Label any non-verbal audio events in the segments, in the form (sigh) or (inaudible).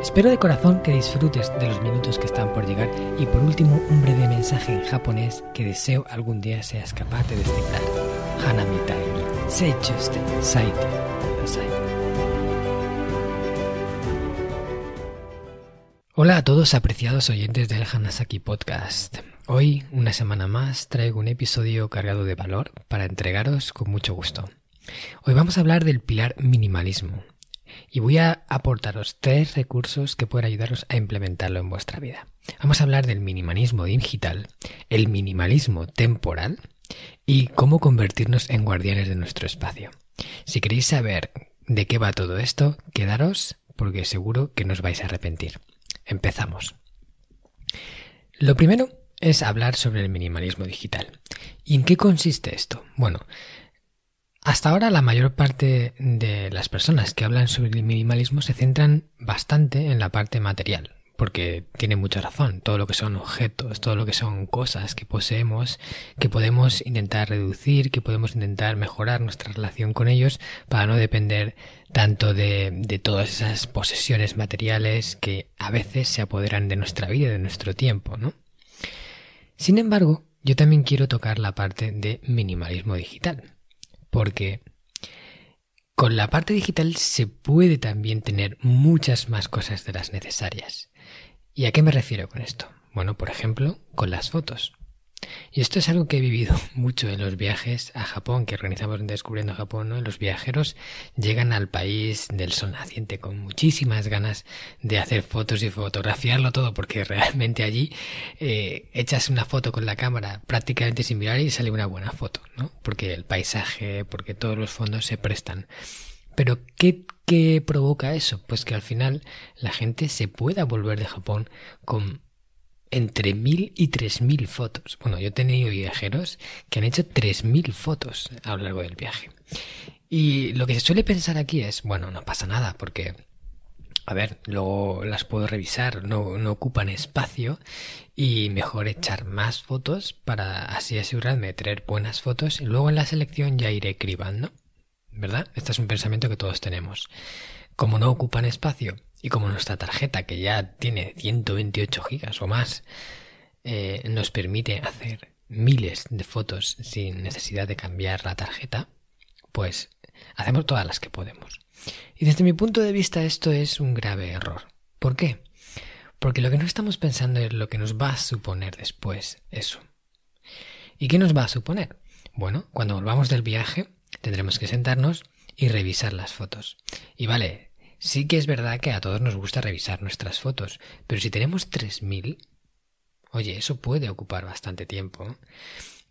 Espero de corazón que disfrutes de los minutos que están por llegar y por último un breve mensaje en japonés que deseo algún día seas capaz de descifrar. Hanami ni seichuste saite. Hola a todos apreciados oyentes del Hanasaki Podcast. Hoy, una semana más, traigo un episodio cargado de valor para entregaros con mucho gusto. Hoy vamos a hablar del pilar minimalismo, y voy a aportaros tres recursos que pueden ayudaros a implementarlo en vuestra vida. Vamos a hablar del minimalismo digital, el minimalismo temporal y cómo convertirnos en guardianes de nuestro espacio. Si queréis saber de qué va todo esto, quedaros porque seguro que no os vais a arrepentir. Empezamos. Lo primero es hablar sobre el minimalismo digital. ¿Y en qué consiste esto? Bueno, hasta ahora la mayor parte de las personas que hablan sobre el minimalismo se centran bastante en la parte material, porque tiene mucha razón. Todo lo que son objetos, todo lo que son cosas que poseemos, que podemos intentar reducir, que podemos intentar mejorar nuestra relación con ellos para no depender tanto de, de todas esas posesiones materiales que a veces se apoderan de nuestra vida, de nuestro tiempo, ¿no? Sin embargo, yo también quiero tocar la parte de minimalismo digital porque con la parte digital se puede también tener muchas más cosas de las necesarias. ¿Y a qué me refiero con esto? Bueno, por ejemplo, con las fotos. Y esto es algo que he vivido (laughs) mucho en los viajes a Japón que organizamos en Descubriendo Japón. ¿no? Los viajeros llegan al país del sol naciente con muchísimas ganas de hacer fotos y fotografiarlo todo porque (laughs) realmente allí eh, echas una foto con la cámara prácticamente sin mirar y sale una buena foto, ¿no? Porque el paisaje, porque todos los fondos se prestan. Pero ¿qué, ¿qué provoca eso? Pues que al final la gente se pueda volver de Japón con entre mil y tres mil fotos. Bueno, yo he tenido viajeros que han hecho tres mil fotos a lo largo del viaje. Y lo que se suele pensar aquí es, bueno, no pasa nada, porque, a ver, luego las puedo revisar, no, no ocupan espacio y mejor echar más fotos para así asegurarme de tener buenas fotos y luego en la selección ya iré cribando. ¿Verdad? Este es un pensamiento que todos tenemos. Como no ocupan espacio y como nuestra tarjeta, que ya tiene 128 gigas o más, eh, nos permite hacer miles de fotos sin necesidad de cambiar la tarjeta, pues hacemos todas las que podemos. Y desde mi punto de vista esto es un grave error. ¿Por qué? Porque lo que no estamos pensando es lo que nos va a suponer después eso. ¿Y qué nos va a suponer? Bueno, cuando volvamos del viaje tendremos que sentarnos y revisar las fotos. Y vale, Sí que es verdad que a todos nos gusta revisar nuestras fotos, pero si tenemos 3.000, oye, eso puede ocupar bastante tiempo.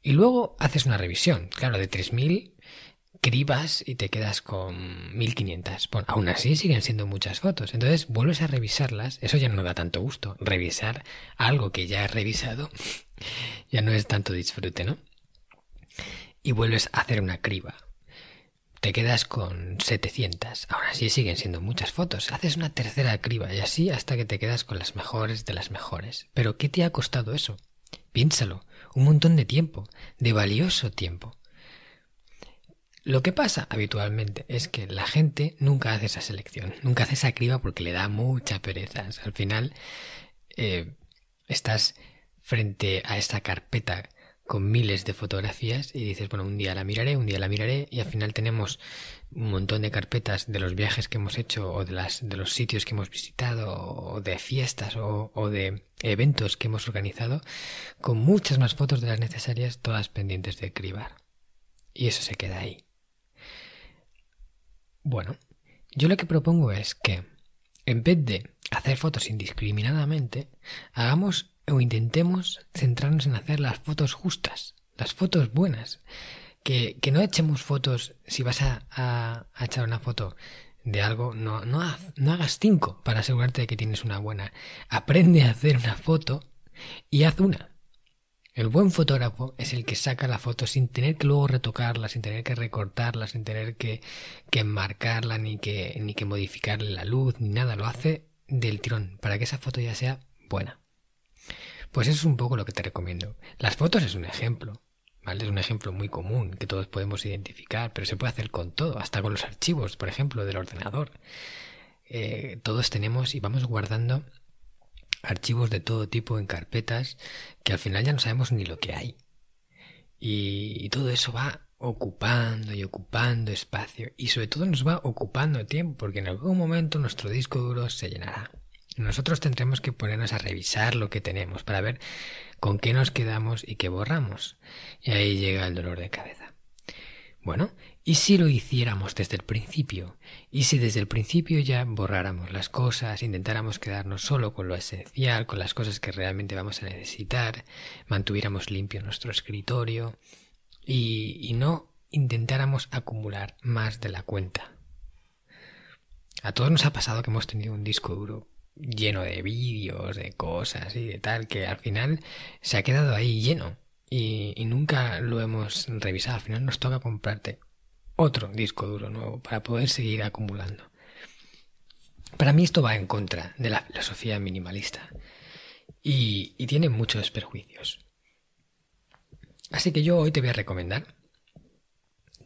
Y luego haces una revisión, claro, de 3.000 cribas y te quedas con 1500. Bueno, aún así siguen siendo muchas fotos. Entonces vuelves a revisarlas. Eso ya no da tanto gusto. Revisar algo que ya has revisado (laughs) ya no es tanto disfrute, ¿no? Y vuelves a hacer una criba te quedas con 700. Ahora sí siguen siendo muchas fotos. Haces una tercera criba y así hasta que te quedas con las mejores de las mejores. Pero ¿qué te ha costado eso? Piénsalo. Un montón de tiempo. De valioso tiempo. Lo que pasa habitualmente es que la gente nunca hace esa selección, nunca hace esa criba porque le da mucha pereza. Al final eh, estás frente a esta carpeta con miles de fotografías y dices, bueno, un día la miraré, un día la miraré y al final tenemos un montón de carpetas de los viajes que hemos hecho o de, las, de los sitios que hemos visitado o de fiestas o, de eventos que hemos organizado con muchas más fotos de las necesarias, todas pendientes de cribar. Y eso se queda ahí. Bueno, yo lo que propongo es que en vez de hacer fotos indiscriminadamente, hagamos o intentemos centrarnos en hacer las fotos justas, las fotos buenas. Que, que no echemos fotos, si vas a, a, echar una foto de algo, no, no, no hagas cinco para asegurarte de que tienes una buena. Aprende a hacer una foto y haz una. El buen fotógrafo es el que saca la foto sin tener que luego retocarla, sin tener que recortarla, sin tener que, que enmarcarla, ni que, ni que modificarle la luz, ni nada. Lo hace del tirón, para que esa foto ya sea buena. Pues eso es un poco lo que te recomiendo. Las fotos es un ejemplo, ¿vale? Es un ejemplo muy común que todos podemos identificar, pero se puede hacer con todo, hasta con los archivos, por ejemplo, del ordenador. Eh, todos tenemos y vamos guardando archivos de todo tipo en carpetas que al final ya no sabemos ni lo que hay. Y, todo eso va ocupando y ocupando espacio y sobre todo nos va ocupando tiempo porque en algún momento nuestro disco duro se llenará. Nosotros tendremos que ponernos a revisar lo que tenemos para ver con qué nos quedamos y qué borramos. Y ahí llega el dolor de cabeza. Bueno, ¿y si lo hiciéramos desde el principio? ¿Y si desde el principio ya borráramos las cosas, intentáramos quedarnos solo con lo esencial, con las cosas que realmente vamos a necesitar, mantuviéramos limpio nuestro escritorio y, no intentáramos acumular más de la cuenta? A todos nos ha pasado que hemos tenido un disco duro lleno de vídeos, de cosas y de tal, que al final se ha quedado ahí lleno y, nunca lo hemos revisado. Al final nos toca comprarte otro disco duro nuevo para poder seguir acumulando. Para mí esto va en contra de la filosofía minimalista y, y, tiene muchos perjuicios. Así que yo hoy te voy a recomendar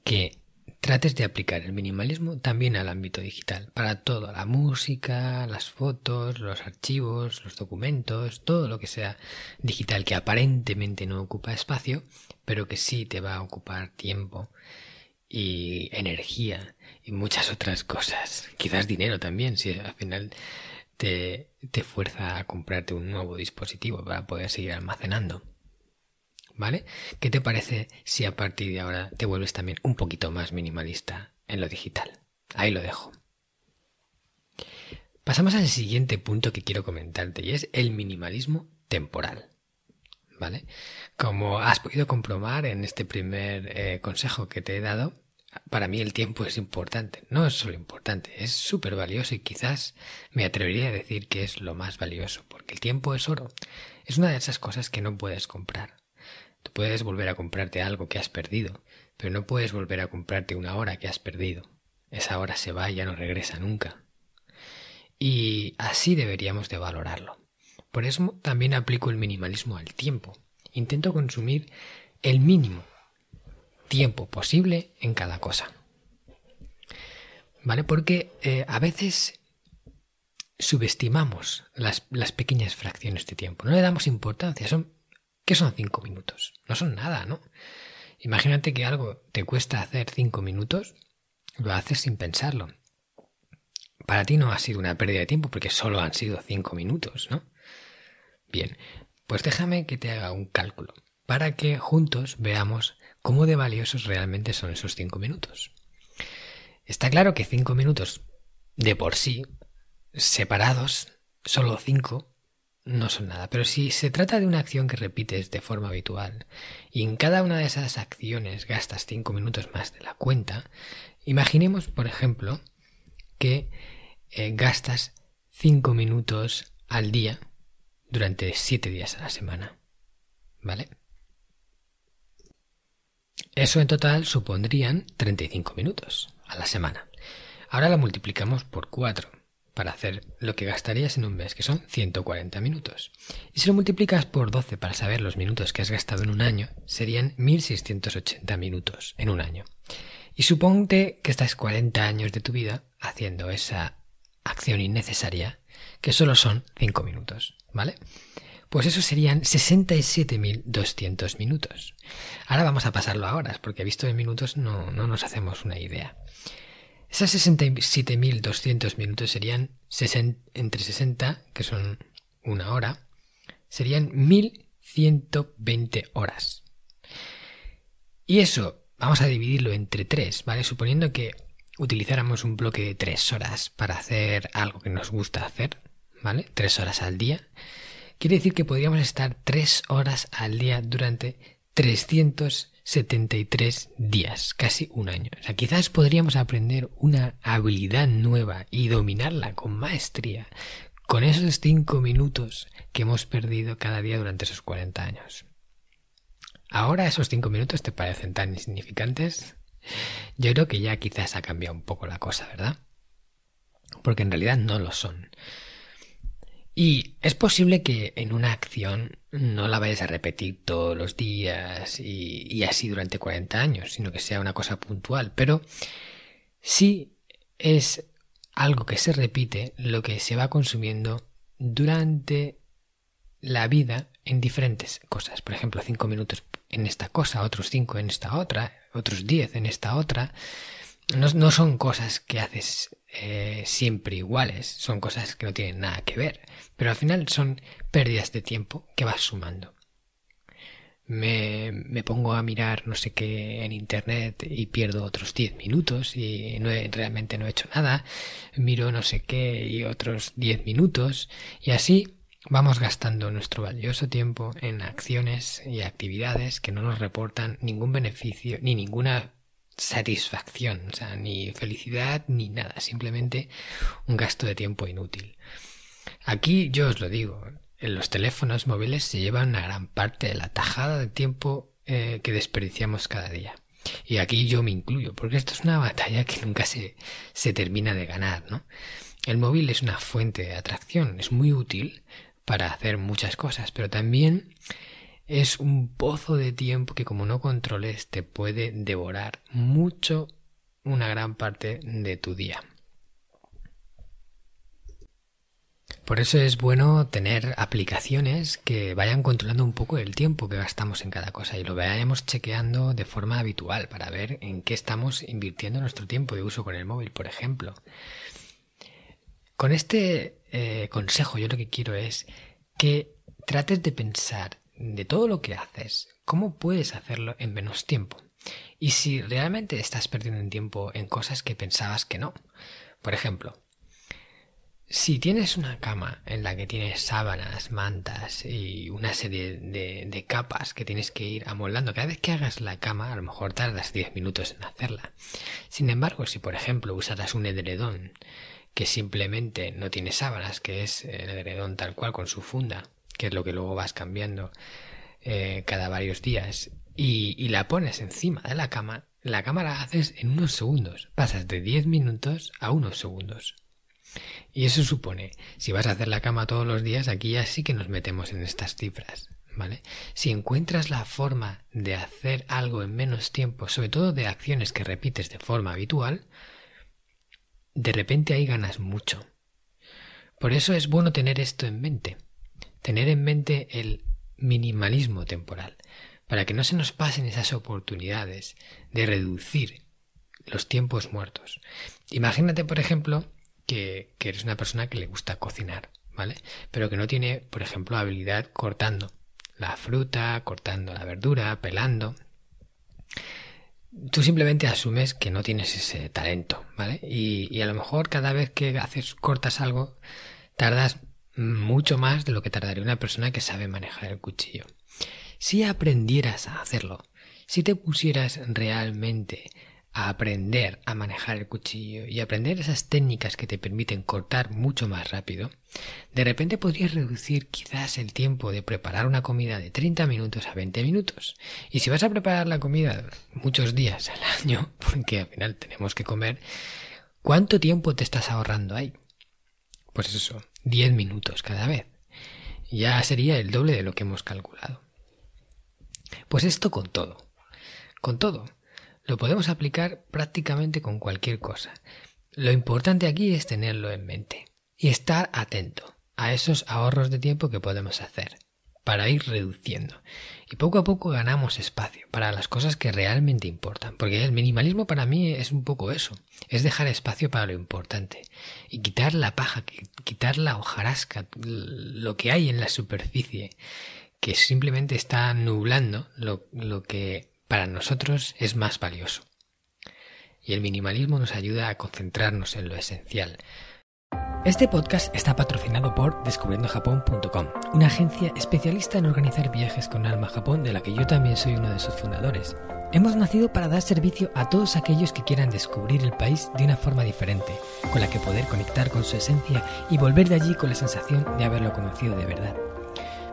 que trates de aplicar el minimalismo también al ámbito digital, para todo, la música, las fotos, los archivos, los documentos, todo lo que sea digital que aparentemente no ocupa espacio, pero que sí te va a ocupar tiempo y energía y muchas otras cosas. Quizás dinero también, si al final te, te fuerza a comprarte un nuevo dispositivo para poder seguir almacenando. ¿Vale? ¿Qué te parece si a partir de ahora te vuelves también un poquito más minimalista en lo digital? Ahí lo dejo. Pasamos al siguiente punto que quiero comentarte y es el minimalismo temporal. ¿Vale? Como has podido comprobar en este primer eh, consejo que te he dado, para mí el tiempo es importante. No es solo importante, es súper valioso y quizás me atrevería a decir que es lo más valioso, porque el tiempo es oro. Es una de esas cosas que no puedes comprar. Tú puedes volver a comprarte algo que has perdido, pero no puedes volver a comprarte una hora que has perdido. Esa hora se va y ya no regresa nunca. Y así deberíamos de valorarlo. Por eso también aplico el minimalismo al tiempo. Intento consumir el mínimo tiempo posible en cada cosa. ¿Vale? Porque eh, a veces subestimamos las, las, pequeñas fracciones de tiempo. No le damos importancia. Son ¿Qué son cinco minutos? No son nada, ¿no? Imagínate que algo te cuesta hacer cinco minutos, lo haces sin pensarlo. Para ti no ha sido una pérdida de tiempo porque solo han sido cinco minutos, ¿no? Bien, pues déjame que te haga un cálculo para que juntos veamos cómo de valiosos realmente son esos cinco minutos. Está claro que cinco minutos de por sí, separados, solo cinco, no son nada. Pero si se trata de una acción que repites de forma habitual y en cada una de esas acciones gastas 5 minutos más de la cuenta, imaginemos, por ejemplo, que eh, gastas 5 minutos al día durante 7 días a la semana. ¿Vale? Eso en total supondrían 35 minutos a la semana. Ahora lo multiplicamos por 4 para hacer lo que gastarías en un mes, que son 140 minutos. Y si lo multiplicas por 12 para saber los minutos que has gastado en un año, serían 1680 minutos en un año. Y suponte que estás 40 años de tu vida haciendo esa acción innecesaria, que solo son 5 minutos, ¿vale? Pues eso serían 67.200 minutos. Ahora vamos a pasarlo a horas, porque visto en minutos no, no nos hacemos una idea. Esas 67.200 minutos serían entre 60, que son una hora, serían 1.120 horas. Y eso vamos a dividirlo entre 3, ¿vale? Suponiendo que utilizáramos un bloque de 3 horas para hacer algo que nos gusta hacer, ¿vale? 3 horas al día. Quiere decir que podríamos estar 3 horas al día durante 300 73 días, casi un año. O sea, quizás podríamos aprender una habilidad nueva y dominarla con maestría con esos 5 minutos que hemos perdido cada día durante esos 40 años. Ahora esos cinco minutos te parecen tan insignificantes. Yo creo que ya quizás ha cambiado un poco la cosa, ¿verdad? Porque en realidad no lo son. Y es posible que en una acción no la vayas a repetir todos los días y, así durante 40 años, sino que sea una cosa puntual. Pero sí es algo que se repite lo que se va consumiendo durante la vida en diferentes cosas. Por ejemplo, 5 minutos en esta cosa, otros 5 en esta otra, otros 10 en esta otra. No, son cosas que haces eh, siempre iguales, son cosas que no tienen nada que ver, pero al final son pérdidas de tiempo que vas sumando. Me, me pongo a mirar no sé qué en internet y pierdo otros 10 minutos y no realmente no he hecho nada, miro no sé qué y otros 10 minutos y así vamos gastando nuestro valioso tiempo en acciones y actividades que no nos reportan ningún beneficio ni ninguna satisfacción, o sea, ni felicidad ni nada, simplemente un gasto de tiempo inútil. Aquí yo os lo digo, en los teléfonos móviles se llevan una gran parte de la tajada de tiempo eh, que desperdiciamos cada día. Y aquí yo me incluyo, porque esto es una batalla que nunca se, se termina de ganar, ¿no? El móvil es una fuente de atracción, es muy útil para hacer muchas cosas, pero también es un pozo de tiempo que como no controles te puede devorar mucho una gran parte de tu día. Por eso es bueno tener aplicaciones que vayan controlando un poco el tiempo que gastamos en cada cosa y lo vayamos chequeando de forma habitual para ver en qué estamos invirtiendo nuestro tiempo de uso con el móvil, por ejemplo. Con este eh, consejo yo lo que quiero es que trates de pensar de todo lo que haces, ¿cómo puedes hacerlo en menos tiempo? Y si realmente estás perdiendo tiempo en cosas que pensabas que no. Por ejemplo, si tienes una cama en la que tienes sábanas, mantas y una serie de, capas que tienes que ir amoldando, cada vez que hagas la cama a lo mejor tardas 10 minutos en hacerla. Sin embargo, si por ejemplo usaras un edredón que simplemente no tiene sábanas, que es el edredón tal cual con su funda, que es lo que luego vas cambiando eh, cada varios días, y, la pones encima de la cama, la cama la haces en unos segundos. Pasas de 10 minutos a unos segundos. Y eso supone, si vas a hacer la cama todos los días, aquí ya sí que nos metemos en estas cifras. ¿Vale? Si encuentras la forma de hacer algo en menos tiempo, sobre todo de acciones que repites de forma habitual, de repente ahí ganas mucho. Por eso es bueno tener esto en mente tener en mente el minimalismo temporal, para que no se nos pasen esas oportunidades de reducir los tiempos muertos. Imagínate, por ejemplo, que, eres una persona que le gusta cocinar, ¿vale? Pero que no tiene, por ejemplo, habilidad cortando la fruta, cortando la verdura, pelando. Tú simplemente asumes que no tienes ese talento, ¿vale? Y, y a lo mejor cada vez que haces, cortas algo, tardas mucho más de lo que tardaría una persona que sabe manejar el cuchillo. Si aprendieras a hacerlo, si te pusieras realmente a aprender a manejar el cuchillo y aprender esas técnicas que te permiten cortar mucho más rápido, de repente podrías reducir quizás el tiempo de preparar una comida de 30 minutos a 20 minutos. Y si vas a preparar la comida muchos días al (laughs) año, porque al final tenemos que comer, ¿cuánto tiempo te estás ahorrando ahí? Pues eso, 10 minutos cada vez. Ya sería el doble de lo que hemos calculado. Pues esto con todo. Con todo. Lo podemos aplicar prácticamente con cualquier cosa. Lo importante aquí es tenerlo en mente y estar atento a esos ahorros de tiempo que podemos hacer para ir reduciendo. Y poco a poco ganamos espacio para las cosas que realmente importan. Porque el minimalismo para mí es un poco eso. Es dejar espacio para lo importante. Y quitar la paja, quitar la hojarasca, lo que hay en la superficie, que simplemente está nublando lo, lo que para nosotros es más valioso. Y el minimalismo nos ayuda a concentrarnos en lo esencial, este podcast está patrocinado por descubriendojapón.com, una agencia especialista en organizar viajes con alma a Japón de la que yo también soy uno de sus fundadores. Hemos nacido para dar servicio a todos aquellos que quieran descubrir el país de una forma diferente, con la que poder conectar con su esencia y volver de allí con la sensación de haberlo conocido de verdad.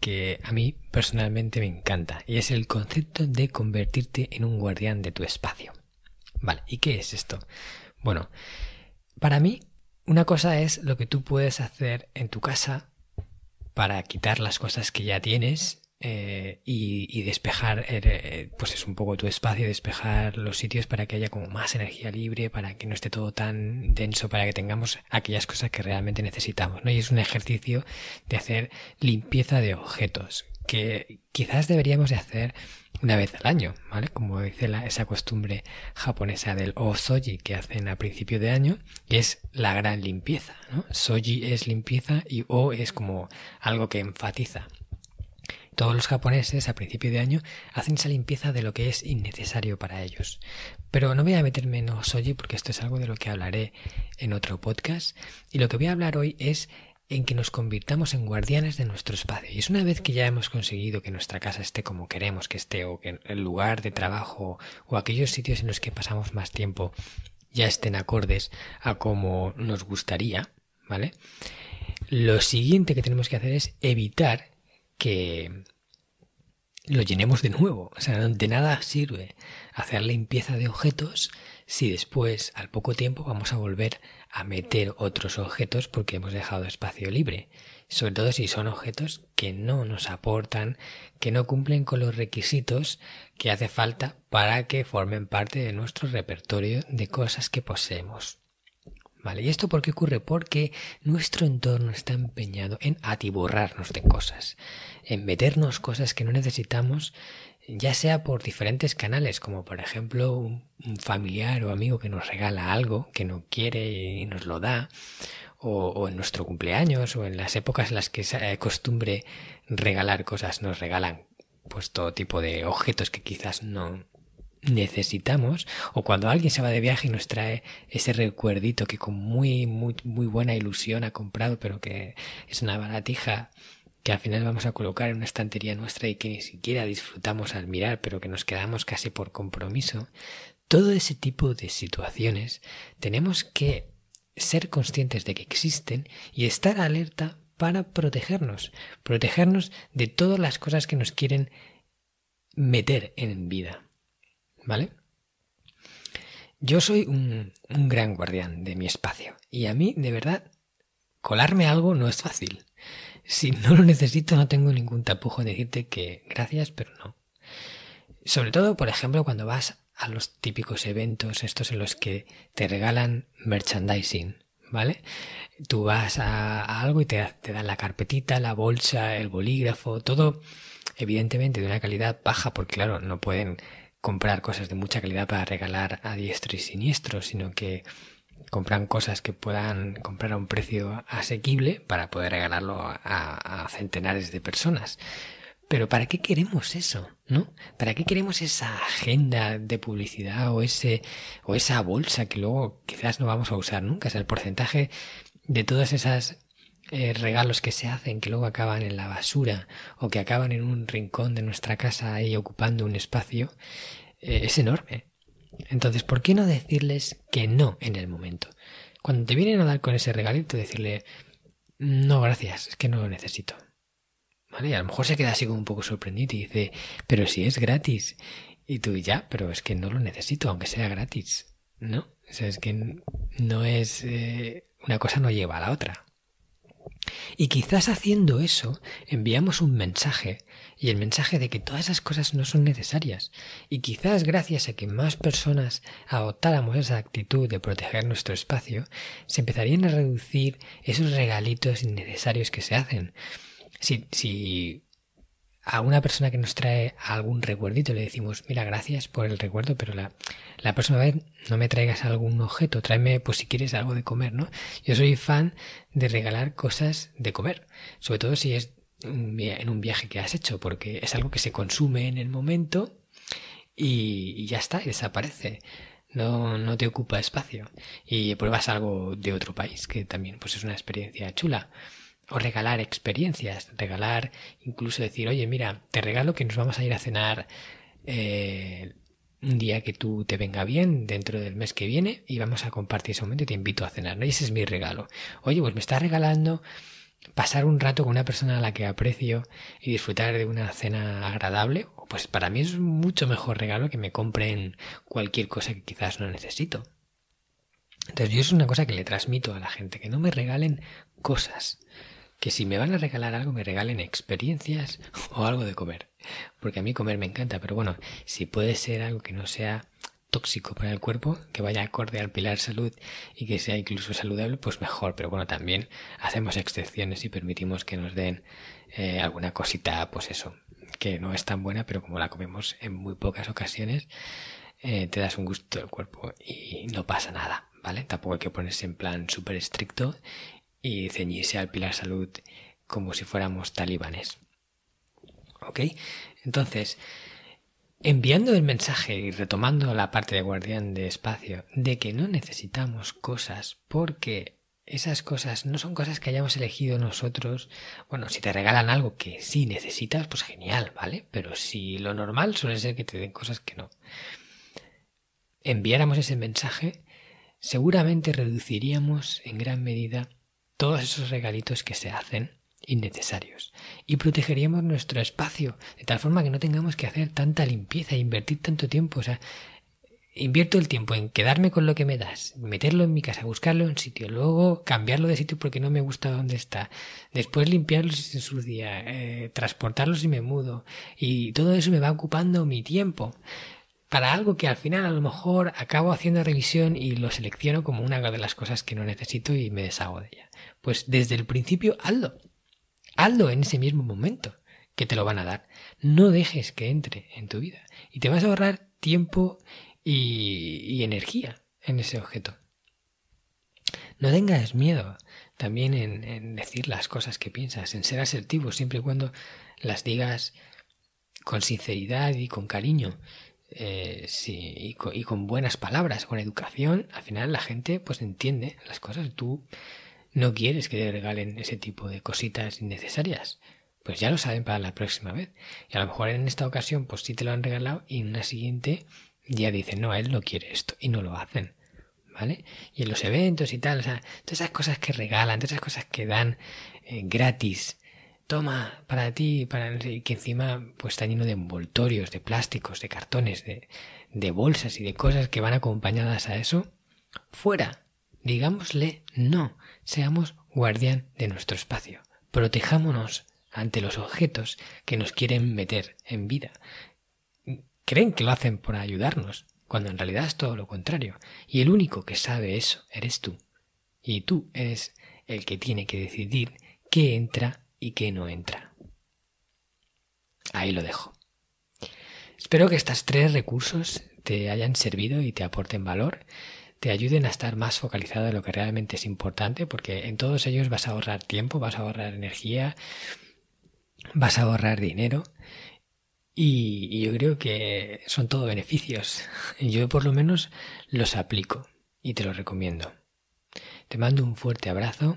que a mí personalmente me encanta, y es el concepto de convertirte en un guardián de tu espacio. Vale, ¿y qué es esto? Bueno, para mí, una cosa es lo que tú puedes hacer en tu casa para quitar las cosas que ya tienes eh, y, despejar, eh, pues es un poco tu espacio, despejar los sitios para que haya como más energía libre, para que no esté todo tan denso, para que tengamos aquellas cosas que realmente necesitamos, ¿no? Y es un ejercicio de hacer limpieza de objetos, que quizás deberíamos de hacer una vez al año, ¿vale? Como dice la, esa costumbre japonesa del osoji que hacen a principio de año, que es la gran limpieza, ¿no? Soji es limpieza y o es como algo que enfatiza. Todos los japoneses a principio de año hacen esa limpieza de lo que es innecesario para ellos. Pero no voy a meterme en Osoji porque esto es algo de lo que hablaré en otro podcast. Y lo que voy a hablar hoy es en que nos convirtamos en guardianes de nuestro espacio. Y es una vez que ya hemos conseguido que nuestra casa esté como queremos que esté, o que el lugar de trabajo, o aquellos sitios en los que pasamos más tiempo ya estén acordes a como nos gustaría, ¿vale? Lo siguiente que tenemos que hacer es evitar que lo llenemos de nuevo. O sea, de nada sirve hacer limpieza de objetos si después, al poco tiempo, vamos a volver a meter otros objetos porque hemos dejado espacio libre. Sobre todo si son objetos que no nos aportan, que no cumplen con los requisitos que hace falta para que formen parte de nuestro repertorio de cosas que poseemos. ¿Y esto por qué ocurre? Porque nuestro entorno está empeñado en atiborrarnos de cosas, en meternos cosas que no necesitamos, ya sea por diferentes canales, como por ejemplo un, familiar o amigo que nos regala algo que no quiere y nos lo da, o, o, en nuestro cumpleaños, o en las épocas en las que es costumbre regalar cosas, nos regalan pues todo tipo de objetos que quizás no, necesitamos o cuando alguien se va de viaje y nos trae ese recuerdito que con muy muy muy buena ilusión ha comprado pero que es una baratija que al final vamos a colocar en una estantería nuestra y que ni siquiera disfrutamos al mirar pero que nos quedamos casi por compromiso todo ese tipo de situaciones tenemos que ser conscientes de que existen y estar alerta para protegernos protegernos de todas las cosas que nos quieren meter en vida ¿vale? Yo soy un, gran guardián de mi espacio y a mí, de verdad, colarme algo no es fácil. Si no lo necesito, no tengo ningún tapujo en decirte que gracias, pero no. Sobre todo, por ejemplo, cuando vas a los típicos eventos, estos en los que te regalan merchandising, ¿vale? Tú vas a, algo y te, te, dan la carpetita, la bolsa, el bolígrafo, todo evidentemente de una calidad baja, porque claro, no pueden comprar cosas de mucha calidad para regalar a diestro y siniestro, sino que compran cosas que puedan comprar a un precio asequible para poder regalarlo a, centenares de personas. Pero ¿para qué queremos eso? ¿No? ¿Para qué queremos esa agenda de publicidad o ese o esa bolsa que luego quizás no vamos a usar nunca? O sea, el porcentaje de todas esas eh, regalos que se hacen que luego acaban en la basura o que acaban en un rincón de nuestra casa ahí ocupando un espacio eh, es enorme. Entonces, ¿por qué no decirles que no en el momento? Cuando te vienen a dar con ese regalito, decirle, no, gracias, es que no lo necesito. ¿Vale? Y a lo mejor se queda así como un poco sorprendido y dice, pero si es gratis. Y tú ya, pero es que no lo necesito, aunque sea gratis. ¿No? O sea, es que no es... Eh, una cosa no lleva a la otra. Y quizás haciendo eso enviamos un mensaje, y el mensaje de que todas esas cosas no son necesarias. Y quizás gracias a que más personas adoptáramos esa actitud de proteger nuestro espacio, se empezarían a reducir esos regalitos innecesarios que se hacen. Si, si a una persona que nos trae algún recuerdito le decimos, mira, gracias por el recuerdo, pero la, la próxima vez no me traigas algún objeto, tráeme, pues si quieres algo de comer, ¿no? Yo soy fan de regalar cosas de comer, sobre todo si es en un viaje que has hecho, porque es algo que se consume en el momento y, ya está, y desaparece. No, no te ocupa espacio. Y pruebas algo de otro país, que también pues es una experiencia chula. O regalar experiencias, regalar, incluso decir, oye, mira, te regalo que nos vamos a ir a cenar eh, un día que tú te venga bien dentro del mes que viene y vamos a compartir ese momento y te invito a cenar, ¿no? Y ese es mi regalo. Oye, pues me estás regalando pasar un rato con una persona a la que aprecio y disfrutar de una cena agradable, pues para mí es mucho mejor regalo que me compren cualquier cosa que quizás no necesito. Entonces yo es una cosa que le transmito a la gente, que no me regalen cosas, que si me van a regalar algo me regalen experiencias (laughs) o algo de comer, porque a mí comer me encanta, pero bueno, si puede ser algo que no sea tóxico para el cuerpo, que vaya acorde al pilar salud y que sea incluso saludable, pues mejor. Pero bueno, también hacemos excepciones y permitimos que nos den eh, alguna cosita, pues eso, que no es tan buena, pero como la comemos en muy pocas ocasiones, eh, te das un gusto del cuerpo y no pasa nada, ¿vale? Tampoco hay que ponerse en plan súper estricto y ceñirse al pilar salud como si fuéramos talibanes. ¿Ok? Entonces, enviando el mensaje y retomando la parte de guardián de espacio de que no necesitamos cosas porque esas cosas no son cosas que hayamos elegido nosotros. Bueno, si te regalan algo que sí necesitas, pues genial, ¿vale? Pero si lo normal suele ser que te den cosas que no. Enviáramos ese mensaje, seguramente reduciríamos en gran medida todos esos regalitos que se hacen innecesarios y protegeríamos nuestro espacio de tal forma que no tengamos que hacer tanta limpieza e invertir tanto tiempo. O sea, invierto el tiempo en quedarme con lo que me das, meterlo en mi casa, buscarlo en un sitio, luego cambiarlo de sitio porque no me gusta dónde está, después limpiarlo si se ensucia, eh, transportarlo si me mudo y todo eso me va ocupando mi tiempo para algo que al final a lo mejor acabo haciendo revisión y lo selecciono como una de las cosas que no necesito y me deshago de ella. Pues desde el principio hazlo. Hazlo en ese mismo momento que te lo van a dar. No dejes que entre en tu vida y te vas a ahorrar tiempo y, energía en ese objeto. No tengas miedo también en, decir las cosas que piensas, en ser asertivo siempre y cuando las digas con sinceridad y con cariño. Eh, sí, y, con, buenas palabras, con educación, al final la gente pues entiende las cosas. Tú no quieres que te regalen ese tipo de cositas innecesarias. Pues ya lo saben para la próxima vez. Y a lo mejor en esta ocasión, pues sí te lo han regalado y en una siguiente ya dicen, no, él no quiere esto y no lo hacen. ¿Vale? Y en los eventos y tal, todas esas cosas que regalan, todas esas cosas que dan eh, gratis, toma para ti, para y que encima pues está lleno de envoltorios, de plásticos, de cartones, de, de bolsas y de cosas que van acompañadas a eso, fuera, digámosle no, seamos guardián de nuestro espacio. Protejámonos ante los objetos que nos quieren meter en vida. Creen que lo hacen por ayudarnos, cuando en realidad es todo lo contrario. Y el único que sabe eso eres tú. Y tú eres el que tiene que decidir qué entra y qué no entra. Ahí lo dejo. Espero que estos tres recursos te hayan servido y te aporten valor te ayuden a estar más focalizado en lo que realmente es importante, porque en todos ellos vas a ahorrar tiempo, vas a ahorrar energía, vas a ahorrar dinero. Y, yo creo que son todo beneficios. (laughs) Yo por lo menos los aplico y te los recomiendo. Te mando un fuerte abrazo